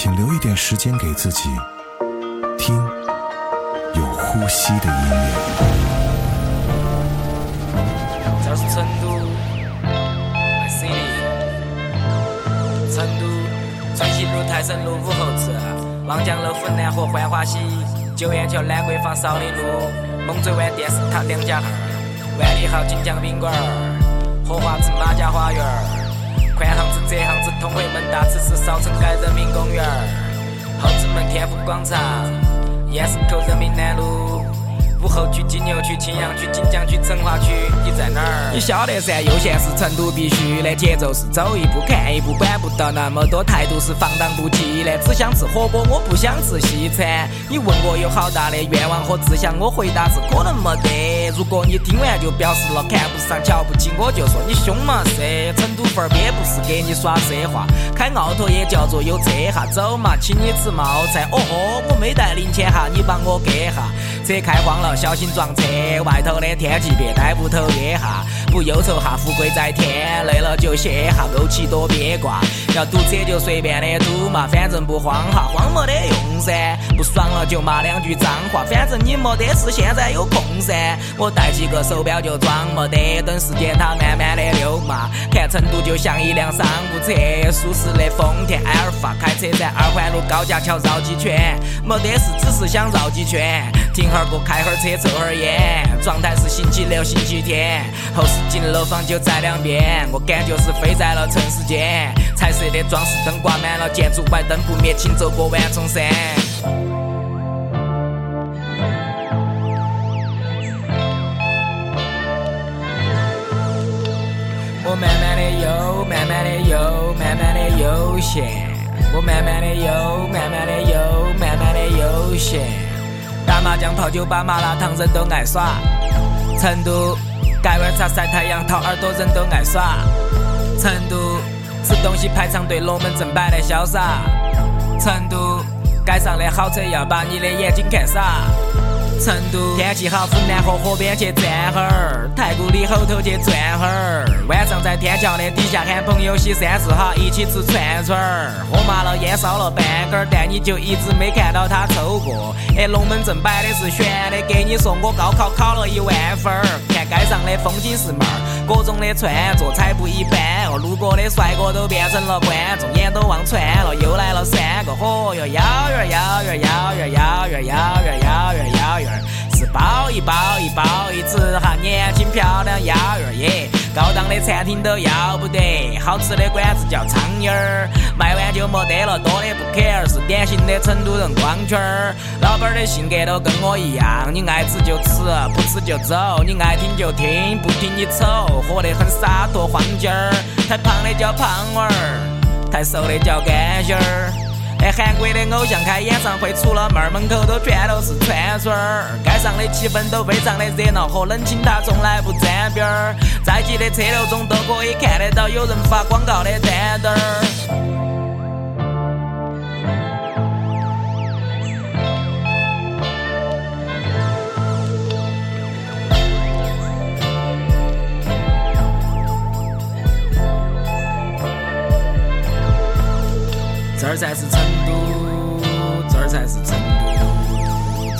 请留一点时间给自己，听有呼吸的音乐。这是成都，I see it。成都春熙路、泰升路、武侯祠、望江楼、粉南河、浣花溪、九眼桥、兰桂坊、少林路、猛追湾电视塔两家二、万里豪锦江宾馆、荷花池马家花园、宽巷子、窄巷子、通惠门大慈寺、少城街人民公园、后子门天府广场、燕市口人民南路。武侯区、金牛区、青羊区、锦江区、成华区，你在哪儿？你晓得噻，悠闲是成都必须的节奏是走一步看一步，管不到那么多，态度是放荡不羁的。只想吃火锅，我不想吃西餐。你问我有好大的愿望和志向，我回答是可能没得。如果你听完就表示了看不上、瞧不起，我就说你凶嘛噻。成都范儿边不是给你耍奢华，开奥拓也叫做有车哈。走嘛，请你吃冒菜。哦豁，我没带零钱哈，你帮我给哈。车开慌了，小心撞车。外头的天气别呆屋头憋哈，不忧愁哈，富贵在天。累了就歇哈，枸杞多别挂。要堵车就随便的堵嘛，反正不慌哈，慌没得用噻。不爽了就骂两句脏话，反正你没得事，现在有空噻。我带几个手表就装没得，等时间它慢慢的溜嘛。看成都就像一辆商务车，舒适的丰田埃尔法，开车在二环路高架桥绕几圈，没得事，只是想绕几圈。停会儿歌，开会儿车，抽会儿烟，状态是星期六、星期天。后视镜楼房就在两边，我感觉是飞在了尘世间。彩色的装饰灯挂满了建筑外，灯不灭，请走过万重山。我慢慢的游，慢慢的游，慢慢的悠闲。我慢慢的游，慢慢的游，慢慢的悠闲。打麻将、泡酒吧、麻辣烫，人都爱耍。成都盖碗茶、晒太阳、掏耳朵，人都爱耍。成都吃东西排长队，龙门阵摆得潇洒。成都街上的好车要把你的眼睛看傻。成都天气好，湖南河河边去转哈儿，太古里后头去转哈儿。晚上在天桥的底下喊朋友洗三四哈，一起吃串串儿。喝麻了烟烧了半根儿，但你就一直没看到他抽过。哎，龙门阵摆的是悬的，给你说我高考考了一万分儿。看街上的风景是妹儿，各种的穿着才不一般哦。路过的帅哥都变成了观众，眼都望穿了。又来了三个，嚯哟，幺儿幺儿幺儿幺儿幺儿幺儿幺儿。是包一包一包一吃哈，年轻漂亮幺儿耶！高档的餐厅都要不得，好吃的馆子叫苍蝇儿，卖完就没得了，多的不 care，是典型的成都人光圈儿。老板的性格都跟我一样，你爱吃就吃，不吃就走，你爱听就听，不听你丑，活得很洒脱晃劲儿。太胖的叫胖娃儿，太瘦的叫干心儿。哎，韩国的偶像开演唱会，除了妹儿，门口都全都是串串儿。街上的气氛都非常的热闹和冷清，他从来不沾边儿。在挤的车流中都可以看得到有人发广告的单单儿。这儿才是城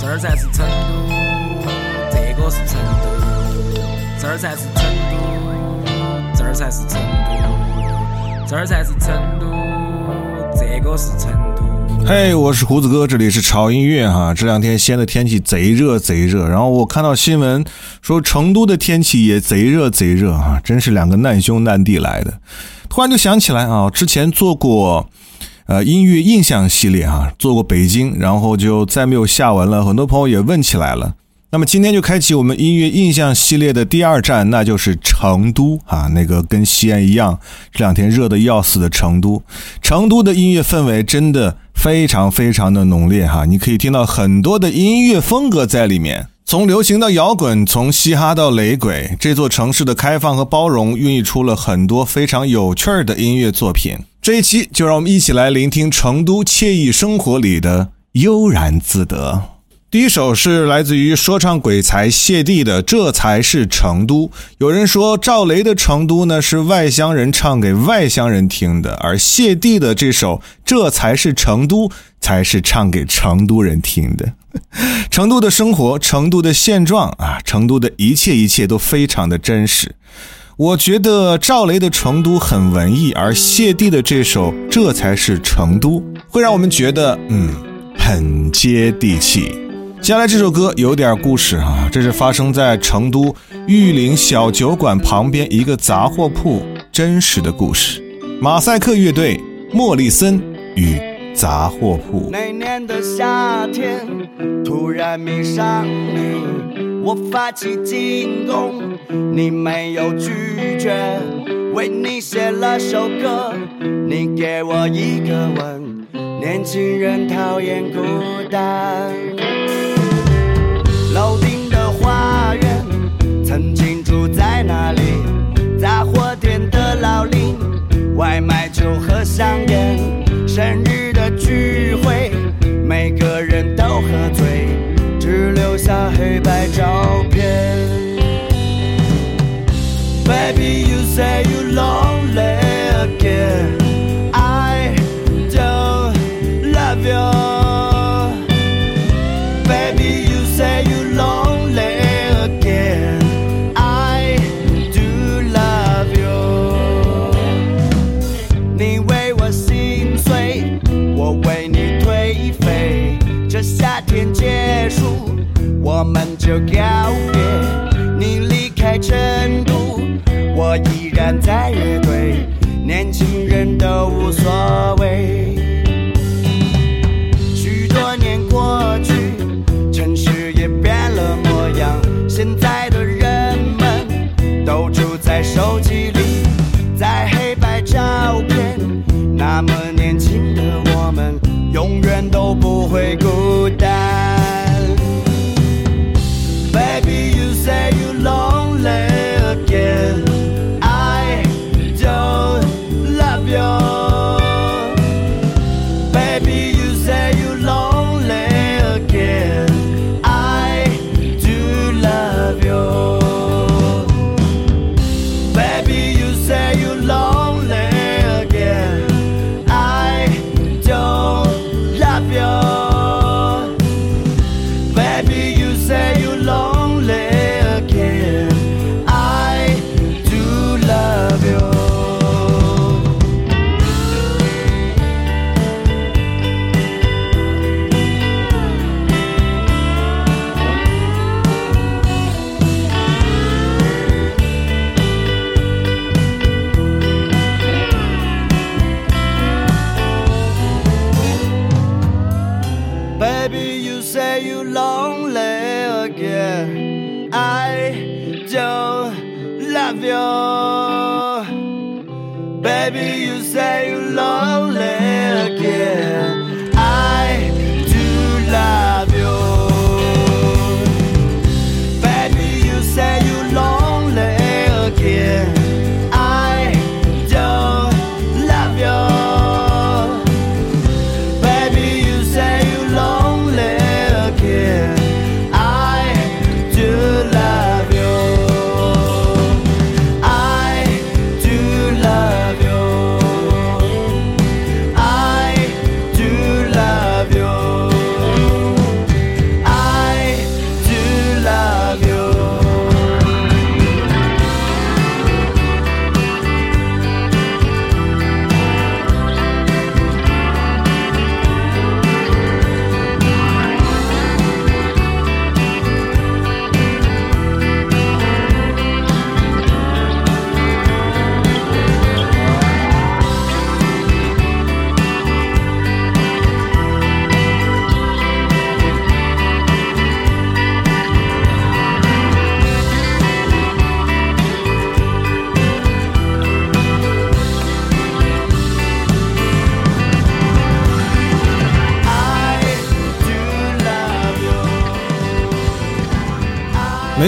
儿才是成都，这个是成都，这儿才是成都，这儿才是成都，这儿才是成都，这个是成都。嘿我是胡子哥，这里是潮音乐哈。这两天西安的天气贼热贼热，然后我看到新闻说成都的天气也贼热贼热哈，真是两个难兄难弟来的。突然就想起来啊，之前做过呃音乐印象系列哈，做过北京，然后就再没有下文了。很多朋友也问起来了，那么今天就开启我们音乐印象系列的第二站，那就是成都啊，那个跟西安一样，这两天热的要死的成都。成都的音乐氛围真的非常非常的浓烈哈，你可以听到很多的音乐风格在里面，从流行到摇滚，从嘻哈到雷鬼。这座城市的开放和包容，孕育出了很多非常有趣儿的音乐作品。这一期就让我们一起来聆听成都惬意生活里的悠然自得。第一首是来自于说唱鬼才谢帝的《这才是成都》。有人说赵雷的《成都》呢是外乡人唱给外乡人听的，而谢帝的这首《这才是成都》才是唱给成都人听的。成都的生活，成都的现状啊，成都的一切一切都非常的真实。我觉得赵雷的《成都》很文艺，而谢帝的这首《这才是成都》会让我们觉得嗯很接地气。接下来这首歌有点故事啊，这是发生在成都玉林小酒馆旁边一个杂货铺真实的故事。马赛克乐队莫里森与杂货铺。那年的夏天，突然迷上你，我发起进攻，你没有拒绝，为你写了首歌，你给我一个吻。年轻人讨厌孤单。楼顶的花园，曾经住在那里。杂货店的老林，外卖酒和香烟。生日聚会，每个人都喝醉，只留下黑白照片。Baby, you say you love. 就告别。你离开成都，我依然在乐队。年轻人都无所谓。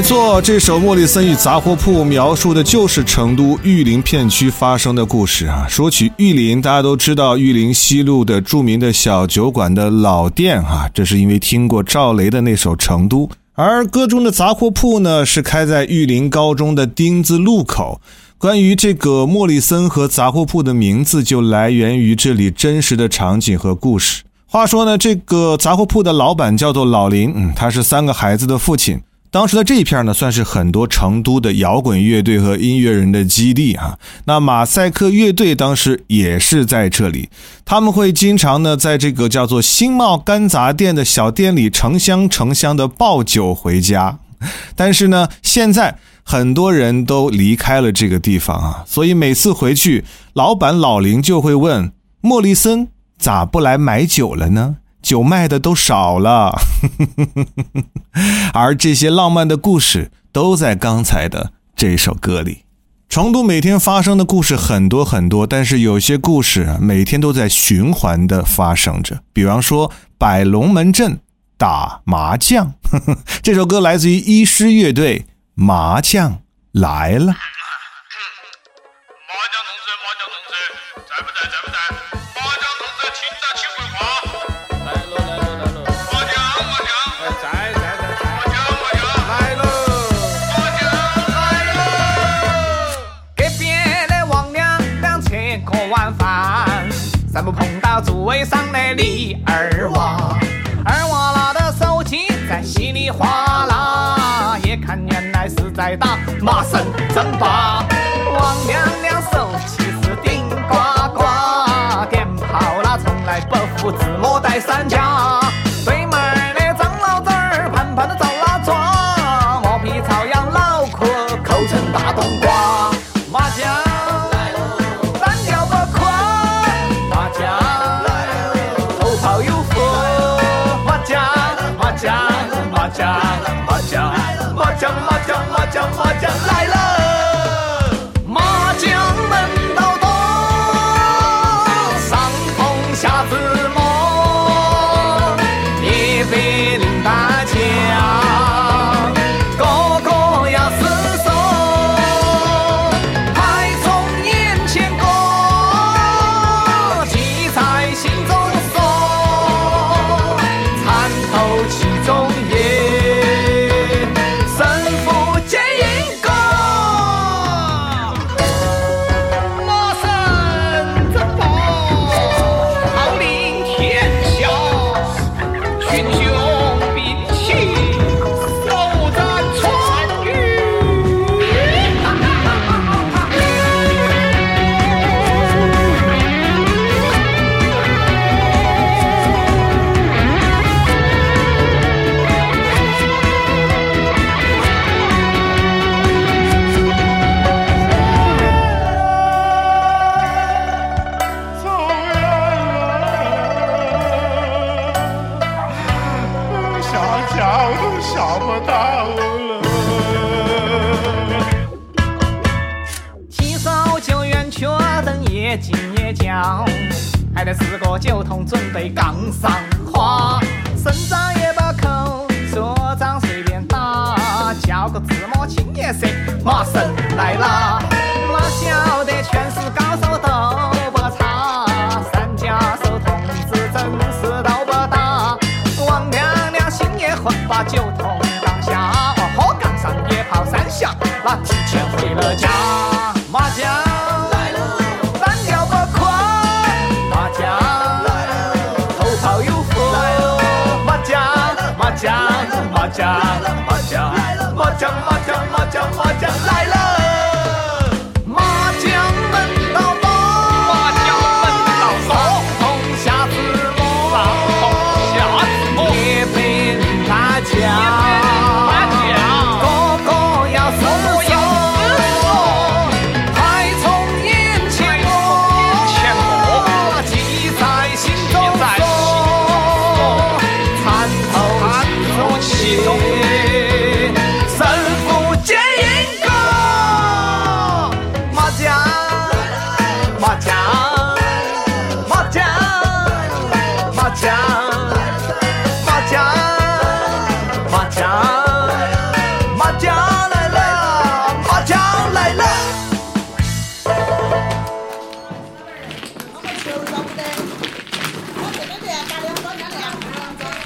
没错，这首《莫里森与杂货铺》描述的就是成都玉林片区发生的故事啊。说起玉林，大家都知道玉林西路的著名的小酒馆的老店啊，这是因为听过赵雷的那首《成都》。而歌中的杂货铺呢，是开在玉林高中的丁字路口。关于这个莫里森和杂货铺的名字，就来源于这里真实的场景和故事。话说呢，这个杂货铺的老板叫做老林，嗯，他是三个孩子的父亲。当时的这一片呢，算是很多成都的摇滚乐队和音乐人的基地啊。那马赛克乐队当时也是在这里，他们会经常呢，在这个叫做新茂干杂店的小店里成箱成箱的抱酒回家。但是呢，现在很多人都离开了这个地方啊，所以每次回去，老板老林就会问莫里森咋不来买酒了呢？酒卖的都少了，而这些浪漫的故事都在刚才的这首歌里。成都每天发生的故事很多很多，但是有些故事每天都在循环的发生着。比方说摆龙门阵打麻将，这首歌来自于医师乐队《麻将来了》。麻将同志，麻将同志，在不在？在不在？咱们碰到座位上的李二娃？二娃拿着手机在稀里哗啦，一看原来是在打麻绳争霸。王娘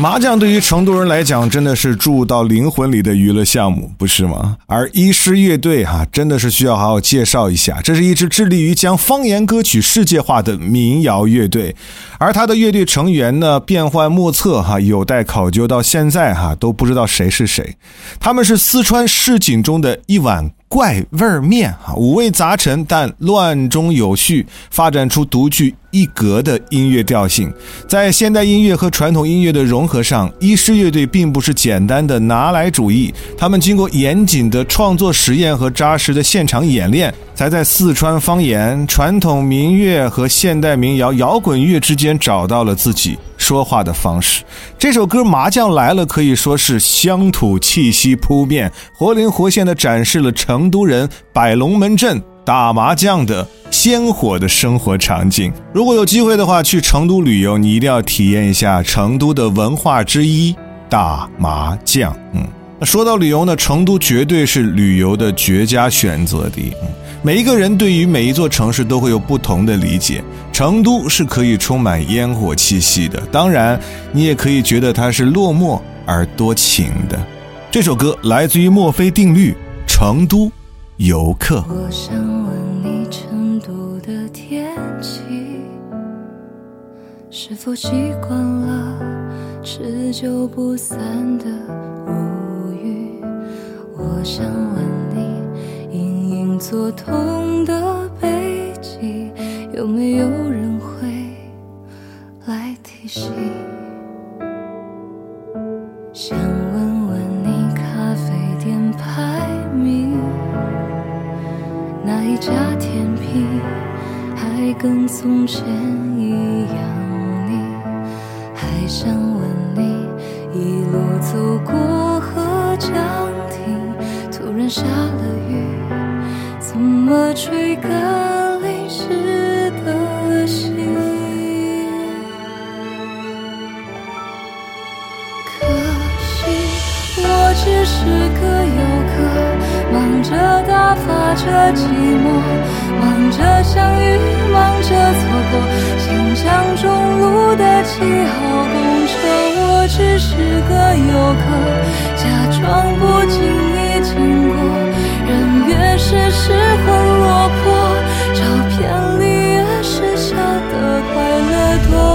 麻将对于成都人来讲，真的是注入到灵魂里的娱乐项目，不是吗？而医师乐队哈、真的是需要好好介绍一下。这是一支致力于将方言歌曲世界化的民谣乐队，而他的乐队成员呢变幻莫测哈、有待考究，到现在哈、都不知道谁是谁。他们是四川市井中的一碗怪味儿面啊，五味杂陈，但乱中有序，发展出独具一格的音乐调性。在现代音乐和传统音乐的融合上，医师乐队并不是简单的拿来主义，他们经过严谨的创作实验和扎实的现场演练，才在四川方言、传统民乐和现代民谣、摇滚乐之间找到了自己说话的方式。这首歌《麻将来了》可以说是乡土气息扑面，活灵活现地展示了成都人摆龙门阵。打麻将的鲜活的生活场景。如果有机会的话，去成都旅游，你一定要体验一下成都的文化之一——打麻将。嗯，那说到旅游呢，成都绝对是旅游的绝佳选择地。嗯，每一个人对于每一座城市都会有不同的理解。成都是可以充满烟火气息的，当然，你也可以觉得它是落寞而多情的。这首歌来自于墨菲定律，《成都游客》。我想问你，成都的天气是否习惯了持久不散的无语？我想问，做痛的背脊，有没有人会来提醒？想问问你，咖啡店排名。哪一家甜品还跟从前一样腻？还想问你，一路走过河江亭，突然下了雨，么吹干淋湿的心？可惜我只是个游客，忙着打发着寂寞，忙着相遇，忙着错过，心像中路的七号公车。我只是个游客，假装不经意经过，人越是失魂落魄，照片里越是笑得快乐多。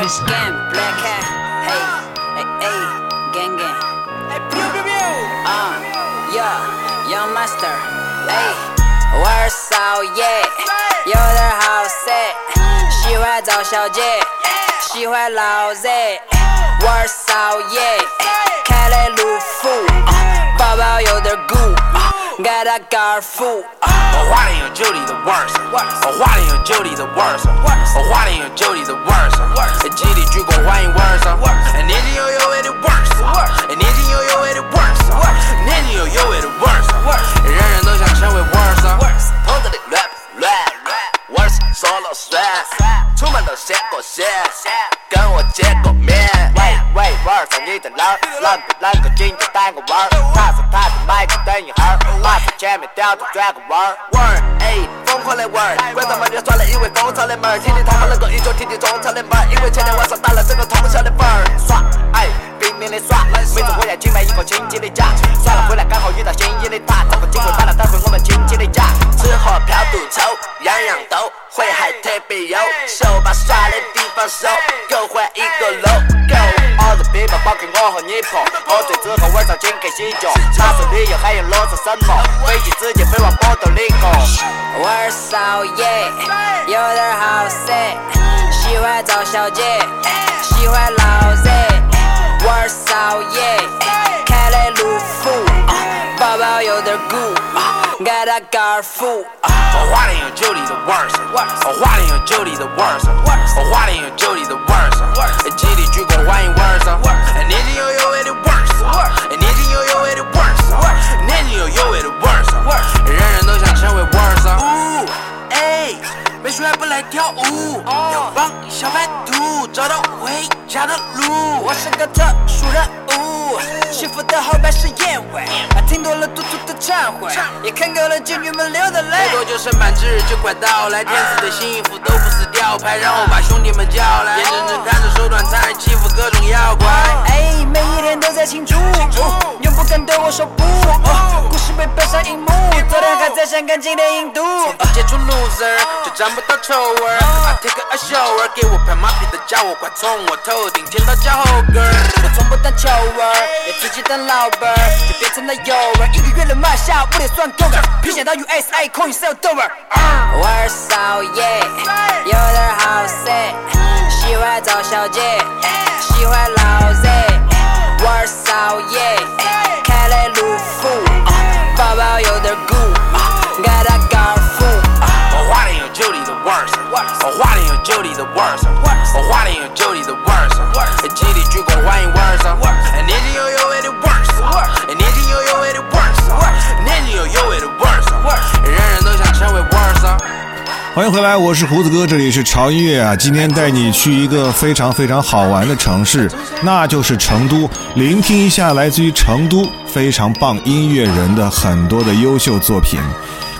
What's up? Hey, hard skin, black cat. Hey, hey, hey, gang gang. Uh, yeah, young master. Hey, what's up? Yeah，有点好色，喜欢找小姐，喜欢老子。What's up? Yeah，开来路虎，包包有点鼓。 给他高尔夫。我花莲有九里的 verse，我花莲有九里的 verse，我花莲有九里的 verse，极力鞠躬欢迎 verse，年轻又有味的 verse，年轻又有味的 verse，年轻又有味的 verse，人人的老，啷个啷个今天带个玩儿，他说他在麦克等一会儿，马上前面掉头转个弯儿。玩儿，哎，疯狂的玩儿，观众们别耍了，一位工厂的门儿，听听他们能够一脚踢进中超的门儿，因为前天晚上打了整个通宵的本儿。耍，哎，拼命的耍，每次回来只买一个亲戚的家，耍了回来刚好遇到心仪的他，找个机会把他带回我们亲戚的家，吃喝嫖赌抽，样样都会，还特别有，手把耍的地方收，够换一个 logo。all the people 包给我和你婆，喝醉之后晚上请客喜酒，哪是旅游还有裸着什么？飞机直接飞往波多黎各。玩少爷，有点好色，喜欢找小姐，喜欢老子。玩骚耶，开来路虎，包包有点鼓，给他高尔夫。我花莲有九里的 verse，我花莲有九里的 verse，我花莲有九里的 verse，极力鞠躬欢迎 verse，年轻又有味的 verse，年轻又有味的 verse，年轻又有味的 verse，人人都想成为 verse。呜，哎，没学不来跳舞，要帮小白兔找到回下的路。我是个特殊人物，幸福的后半是烟味，听多了嘟嘟的忏悔，也看够了妓女们流的泪。最。多就是满志就快到来，天赐的幸福都不是吊牌，然后把兄弟们叫来，眼睁睁看着手段残忍欺负各种妖怪。哎，每一天都在庆祝，永不敢对我说不。故事被搬上荧幕，昨天还在想看，今天印度。接触 loser 就沾不到臭味，I take a shower，给我拍马屁的家伙快从我头顶舔到脚后跟。我从不当球儿，也当老板儿，就变成了友儿。一个月的卖下五点算够的，偏向到 USA 空运 sell dollar。玩骚耶，有点好色，喜欢找小姐，喜欢老子。玩骚耶，开来路虎，包包有点鼓，给他高尔夫。我花莲有九里的 verse，我花莲有九里的 verse，我花莲有九里的 verse，极力鞠躬欢迎 verse，年轻又有味的 verse，年轻又有味的 verse，年轻又有味的 verse，人人都想成为 verse。欢迎回来，我是胡子哥，这里是潮音乐啊。今天带你去一个非常非常好玩的城市，那就是成都，聆听一下来自于成都非常棒音乐人的很多的优秀作品。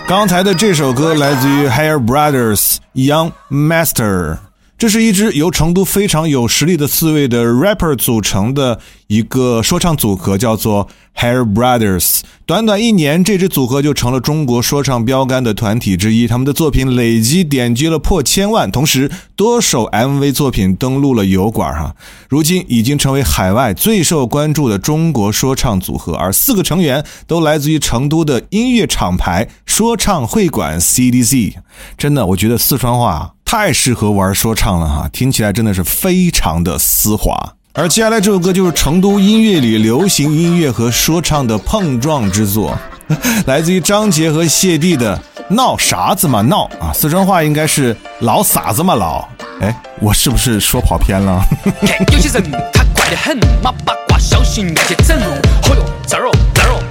刚才的这首歌来自于 Hair Brothers Young Master，这是一支由成都非常有实力的四位的 rapper 组成的一个说唱组合，叫做 Hair Brothers。短短一年，这支组合就成了中国说唱标杆的团体之一。他们的作品累计点击了破千万，同时多首 MV 作品登陆了油管哈。如今已经成为海外最受关注的中国说唱组合，而四个成员都来自于成都的音乐厂牌说唱会馆 CDC。真的，我觉得四川话太适合玩说唱了哈，听起来真的是非常的丝滑。而接下来这首歌就是成都音乐里流行音乐和说唱的碰撞之作，来自于张杰和谢帝的《闹啥子嘛闹》啊，四川话应该是“老傻子嘛老”。哎，我是不是说跑偏了？有些人他怪得很，马八卦小心爱去整。嚯哟，这儿哦那儿哦，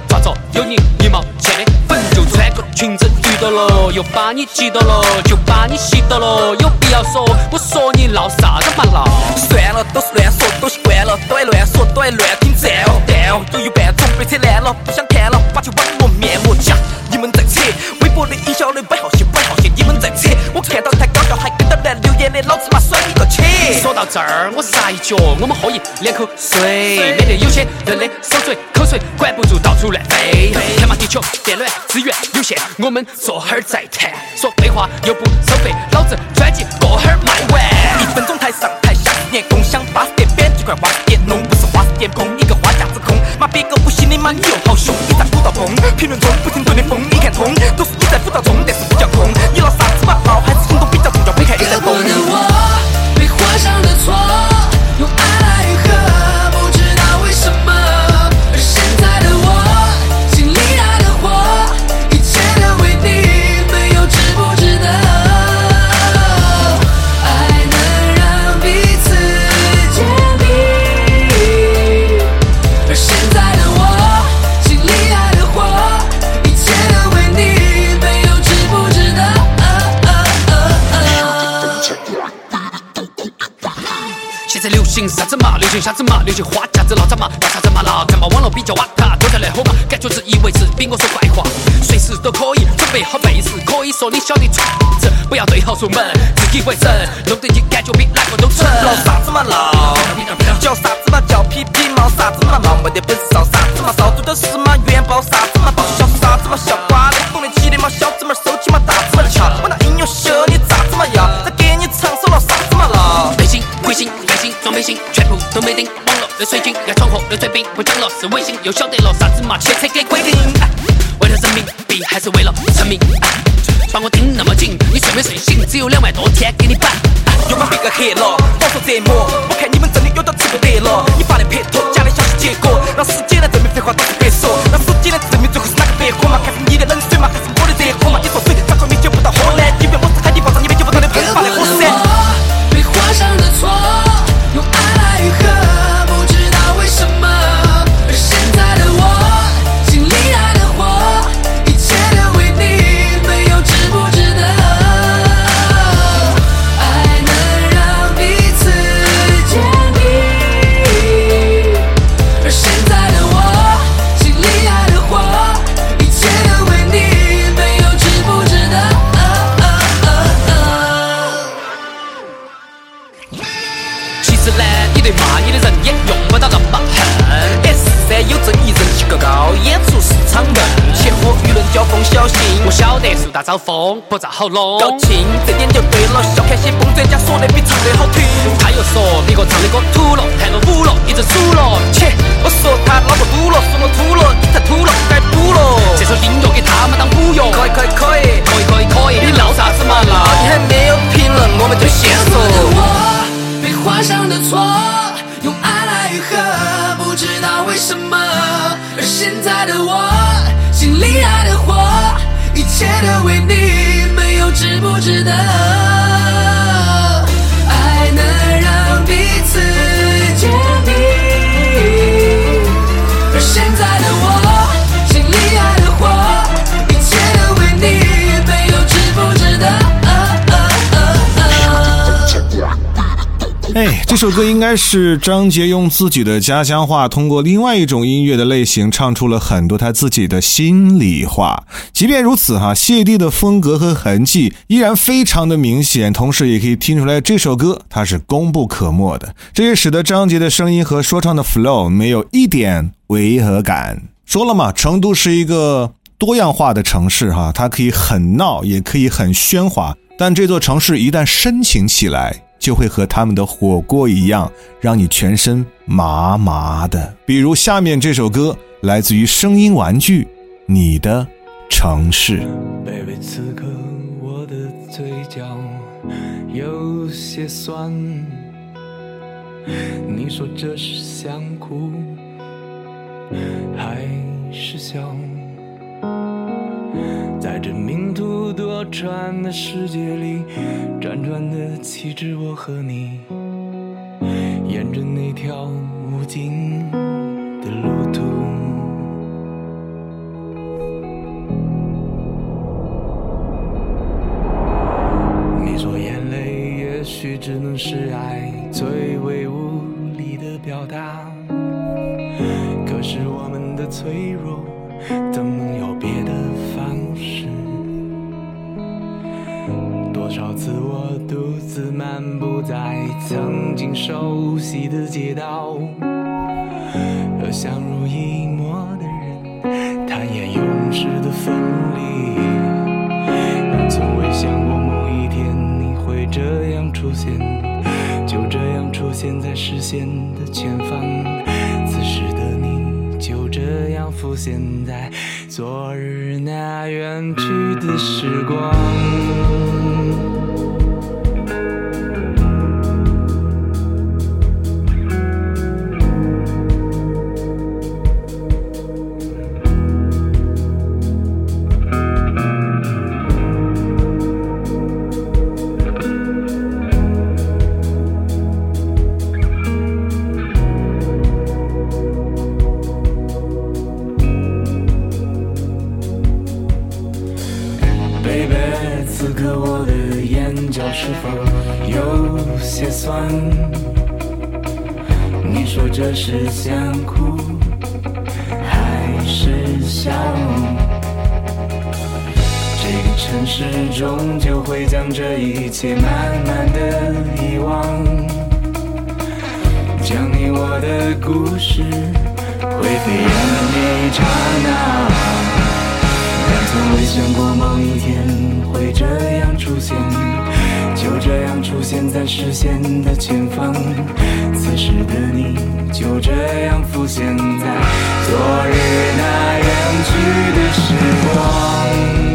有你一毛钱的粉就穿个裙子遇到了，又把你挤到了，就把你吸到了，有必要说我说你闹啥子嘛闹？算了，都是乱说，都习惯了，都爱乱说，都爱乱听赞哦。但哦，有一半种被扯烂了，不想看了，把球往我面膜夹。脚，我们喝一两口水，免得有些人的手嘴口水管不住到处乱飞。看嘛，地球电暖资源有限，我们坐会儿再谈。说废话又不收费，老子专辑过会儿卖完。一分钟台上台下连，共享巴士点扁几块花式点弄，不是花式点碰一个花架子空。妈别个不信你妈你又好凶，你在辅导崩，评论中不停对你疯，你看通，都是你在辅导中，但是啥子嘛？流行啥子嘛？流行花架子闹啥嘛？闹啥子嘛闹？看嘛网络比较瓦塔，多在来火嘛，感觉自以为是，比我说坏话，随时都可以准备好背时，可以说你晓得子，不要对号入门，自以为神，弄得你感觉比哪个都蠢。闹啥子嘛闹？叫啥子嘛叫皮皮毛啥子嘛毛？没得本事烧啥子嘛烧？猪的是嘛元宝啥子嘛爆？笑啥子嘛笑？瓜的懂得起的嘛小子嘛收起嘛大子嘛翘。我拿音乐秀你装微信，全部都没顶。网络的水军要闯祸的水兵，不讲了是微信，又晓得了啥子嘛切车给规定。为了人民币还是为了成名？把我盯那么紧，你睡没睡醒？只有两万多天给你摆。哎又把别个黑了，饱受折磨。我看你们真的有点吃不得了。你发的拍拖假的消息结果，让时间来证明废话都是别说，招风，不咋好弄。高清，这点就对了。笑看些崩专家说的比唱的好听。他又说别个唱的歌土了，弹了舞了，一直输了。切，我说他脑壳堵了，说我土了，你才土了，该补了。这首音乐给他们当补药。可以可以可以，可以可以可以，你闹啥子嘛你？还没有评论，我们就先说。我被画上的错，用爱来愈合，不知道为什么。而现在的我，心里爱的切都为你，没有值不值得。哎，这首歌应该是张杰用自己的家乡话，通过另外一种音乐的类型，唱出了很多他自己的心里话。即便如此，哈，谢帝的风格和痕迹依然非常的明显，同时也可以听出来这首歌它是功不可没的。这也使得张杰的声音和说唱的 flow 没有一点违和感。说了嘛，成都是一个多样化的城市，哈，它可以很闹，也可以很喧哗，但这座城市一旦深情起来。就会和他们的火锅一样，让你全身麻麻的。比如下面这首歌，来自于声音玩具，《你的城市》。baby，此刻我的嘴角有些酸。你说这是想哭还是笑？在这命途多舛的世界里，辗转的岂止我和你，沿着那条无尽的路途。你说眼泪也许只能是爱最为无力的表达，可是我们的脆弱。怎能有别多少次我独自漫步在曾经熟悉的街道，和相濡以沫的人坦言永世的分离。但从未想过某一天你会这样出现，就这样出现在视线的前方。此时的你就这样浮现在昨日那远去的时光。此时的你就这样浮现在昨日那远去的时光。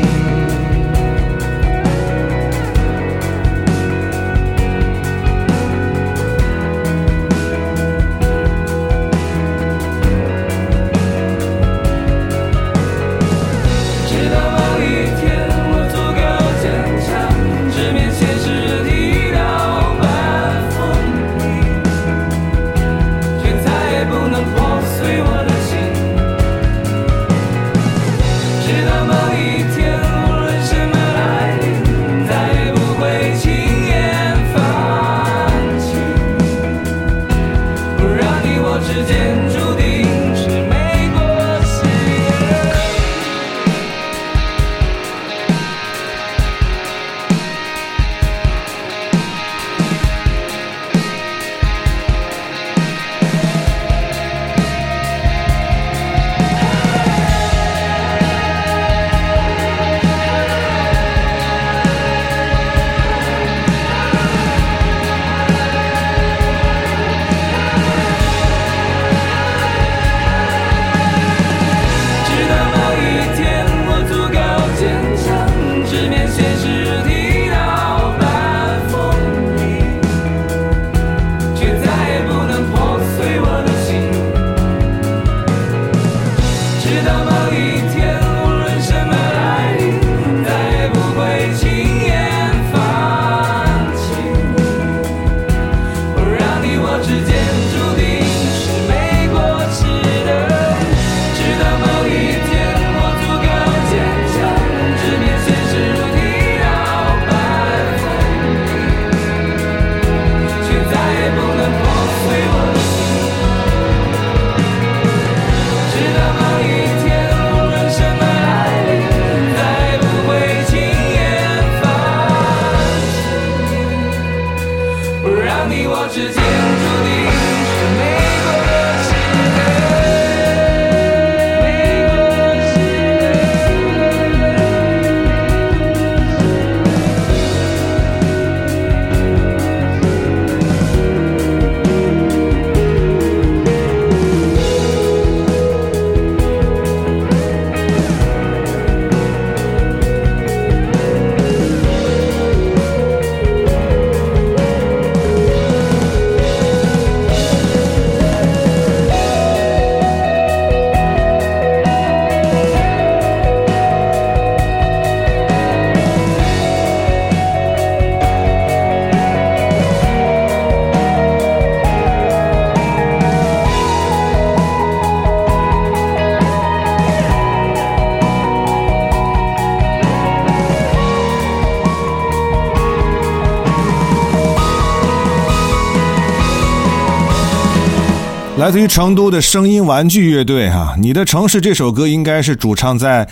来自于成都的声音玩具乐队哈，《你的城市》这首歌应该是主唱在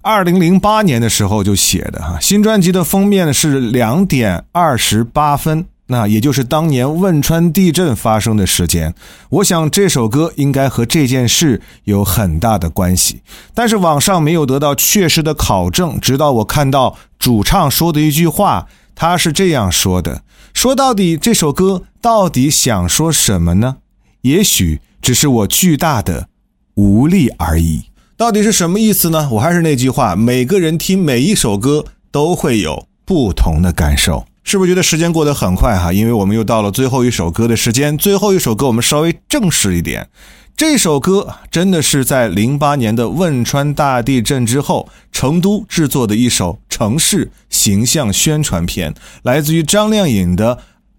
二零零八年的时候就写的哈。新专辑的封面是两点二十八分，那也就是当年汶川地震发生的时间。我想这首歌应该和这件事有很大的关系，但是网上没有得到确实的考证。直到我看到主唱说的一句话，他是这样说的：说到底，这首歌到底想说什么呢？也许只是我巨大的无力而已。到底是什么意思呢？我还是那句话，每个人听每一首歌都会有不同的感受。是不是觉得时间过得很快哈？因为我们又到了最后一首歌的时间。最后一首歌我们稍微正式一点。这首歌真的是在零八年的汶川大地震之后，成都制作的一首城市形象宣传片，来自于张靓颖的。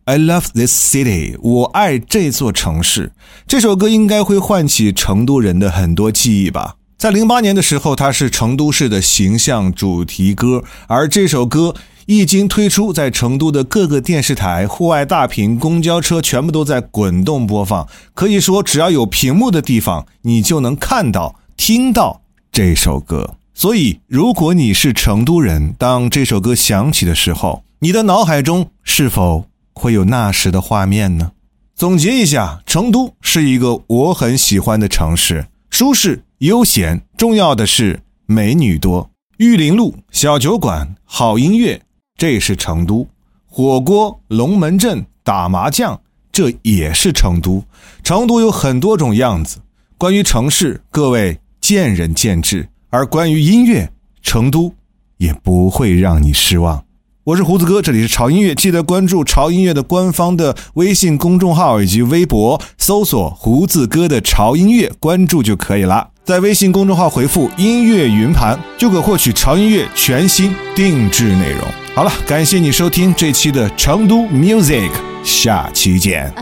I love this city，我爱这座城市。这首歌应该会唤起成都人的很多记忆吧。在零八年的时候，它是成都市的形象主题歌，而这首歌一经推出，在成都的各个电视台、户外大屏、公交车全部都在滚动播放。可以说，只要有屏幕的地方，你就能看到、听到这首歌。所以，如果你是成都人，当这首歌响起的时候，你的脑海中是否？会有那时的画面呢？总结一下，成都是一个我很喜欢的城市，舒适悠闲，重要的是美女多。玉林路小酒馆，好音乐，这是成都。火锅、龙门阵、打麻将，这也是成都。成都有很多种样子。关于城市，各位见仁见智；而关于音乐，成都也不会让你失望。我是胡子哥，这里是潮音乐，记得关注潮音乐的官方的微信公众号以及微博，搜索“胡子哥的潮音乐”，关注就可以了。在微信公众号回复“音乐云盘”，就可获取潮音乐全新定制内容。好了，感谢你收听这期的成都 Music，下期见。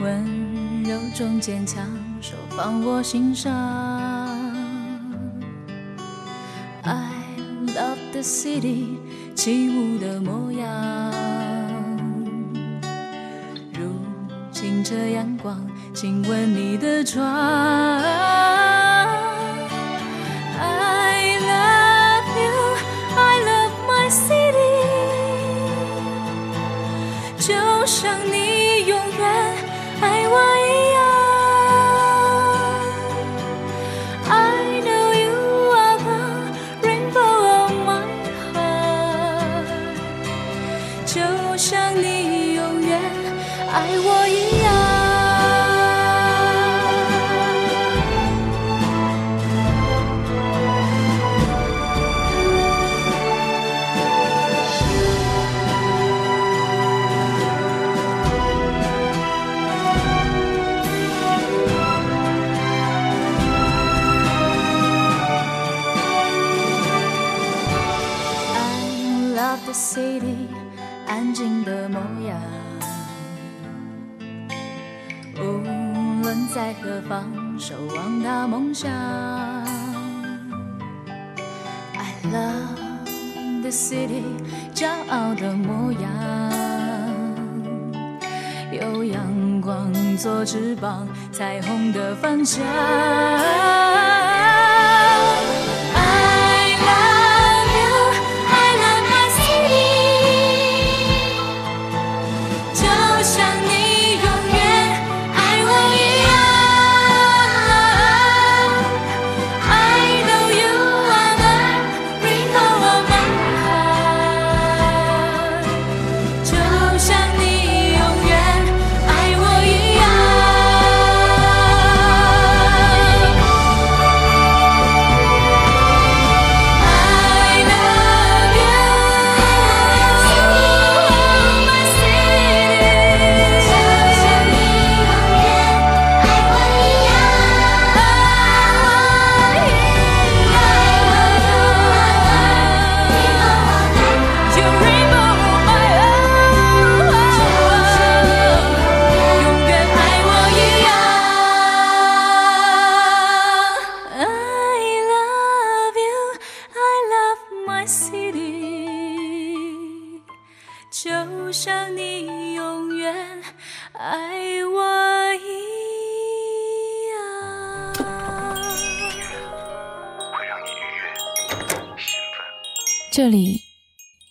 温柔中坚强，手放我心上。I love the city，起舞的模样，如清澈阳光，亲吻你的窗。I love you, I love my city，就像你永远爱我何方，守望大梦想。I love the city，骄傲的模样。有阳光做翅膀，彩虹的方向。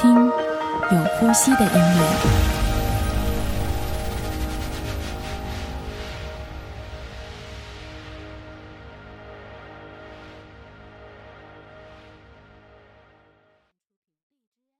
听有呼吸的音乐。